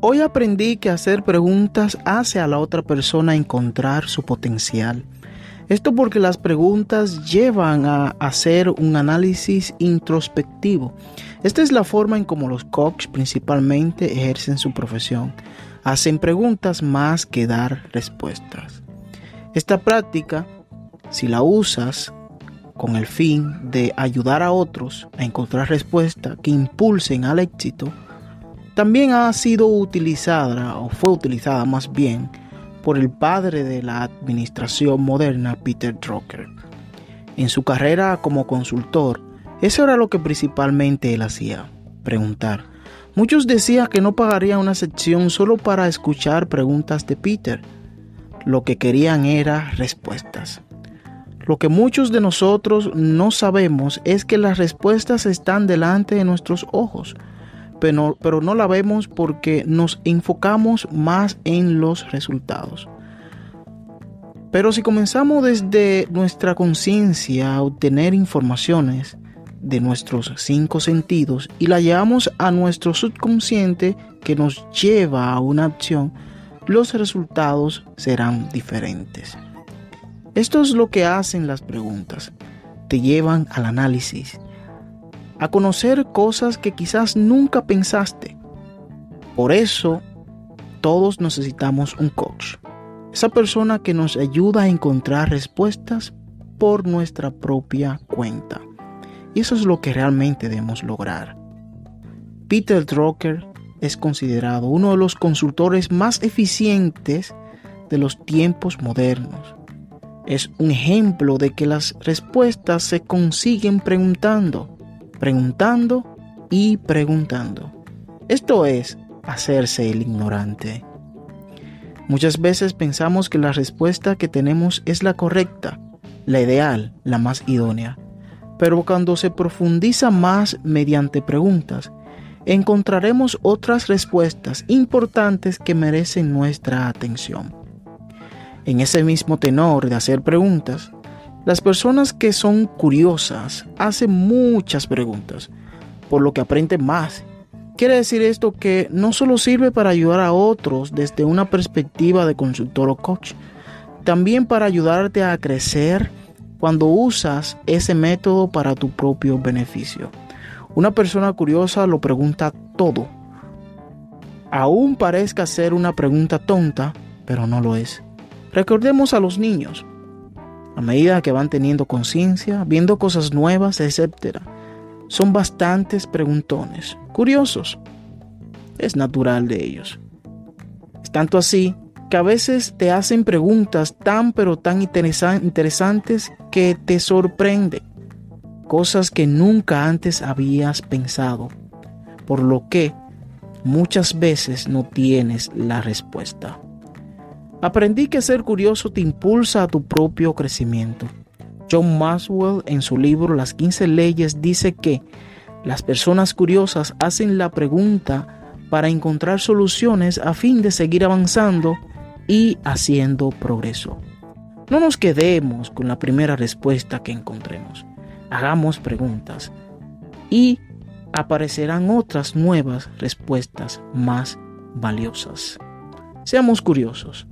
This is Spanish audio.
Hoy aprendí que hacer preguntas hace a la otra persona encontrar su potencial. Esto porque las preguntas llevan a hacer un análisis introspectivo. Esta es la forma en cómo los coaches principalmente ejercen su profesión. Hacen preguntas más que dar respuestas. Esta práctica, si la usas con el fin de ayudar a otros a encontrar respuestas que impulsen al éxito, también ha sido utilizada, o fue utilizada más bien, por el padre de la administración moderna, Peter Drucker. En su carrera como consultor, eso era lo que principalmente él hacía, preguntar. Muchos decían que no pagaría una sección solo para escuchar preguntas de Peter. Lo que querían era respuestas. Lo que muchos de nosotros no sabemos es que las respuestas están delante de nuestros ojos pero, no la vemos porque nos enfocamos más en los resultados. Pero si comenzamos desde nuestra conciencia a obtener informaciones de nuestros cinco sentidos y la llevamos a nuestro subconsciente que nos lleva a una acción, los resultados serán diferentes. Esto es lo que hacen las preguntas. Te llevan al análisis, a conocer cosas que quizás nunca pensaste. Por eso, todos necesitamos un coach. Esa persona que nos ayuda a encontrar respuestas por nuestra propia cuenta. Y eso es lo que realmente debemos lograr. Peter Drucker es considerado uno de los consultores más eficientes de los tiempos modernos. Es un ejemplo de que las respuestas se consiguen preguntando preguntando y preguntando. Esto es hacerse el ignorante. Muchas veces pensamos que la respuesta que tenemos es la correcta, la ideal, la más idónea. Pero cuando se profundiza más mediante preguntas, encontraremos otras respuestas importantes que merecen nuestra atención. En ese mismo tenor de hacer preguntas, las personas que son curiosas hacen muchas preguntas, por lo que aprenden más. Quiere decir esto que no solo sirve para ayudar a otros desde una perspectiva de consultor o coach, también para ayudarte a crecer cuando usas ese método para tu propio beneficio. Una persona curiosa lo pregunta todo. Aún parezca ser una pregunta tonta, pero no lo es. Recordemos a los niños a medida que van teniendo conciencia, viendo cosas nuevas, etc. Son bastantes preguntones, curiosos. Es natural de ellos. Es tanto así que a veces te hacen preguntas tan pero tan interesantes que te sorprenden. Cosas que nunca antes habías pensado. Por lo que muchas veces no tienes la respuesta. Aprendí que ser curioso te impulsa a tu propio crecimiento. John Maxwell en su libro Las 15 leyes dice que las personas curiosas hacen la pregunta para encontrar soluciones a fin de seguir avanzando y haciendo progreso. No nos quedemos con la primera respuesta que encontremos. Hagamos preguntas y aparecerán otras nuevas respuestas más valiosas. Seamos curiosos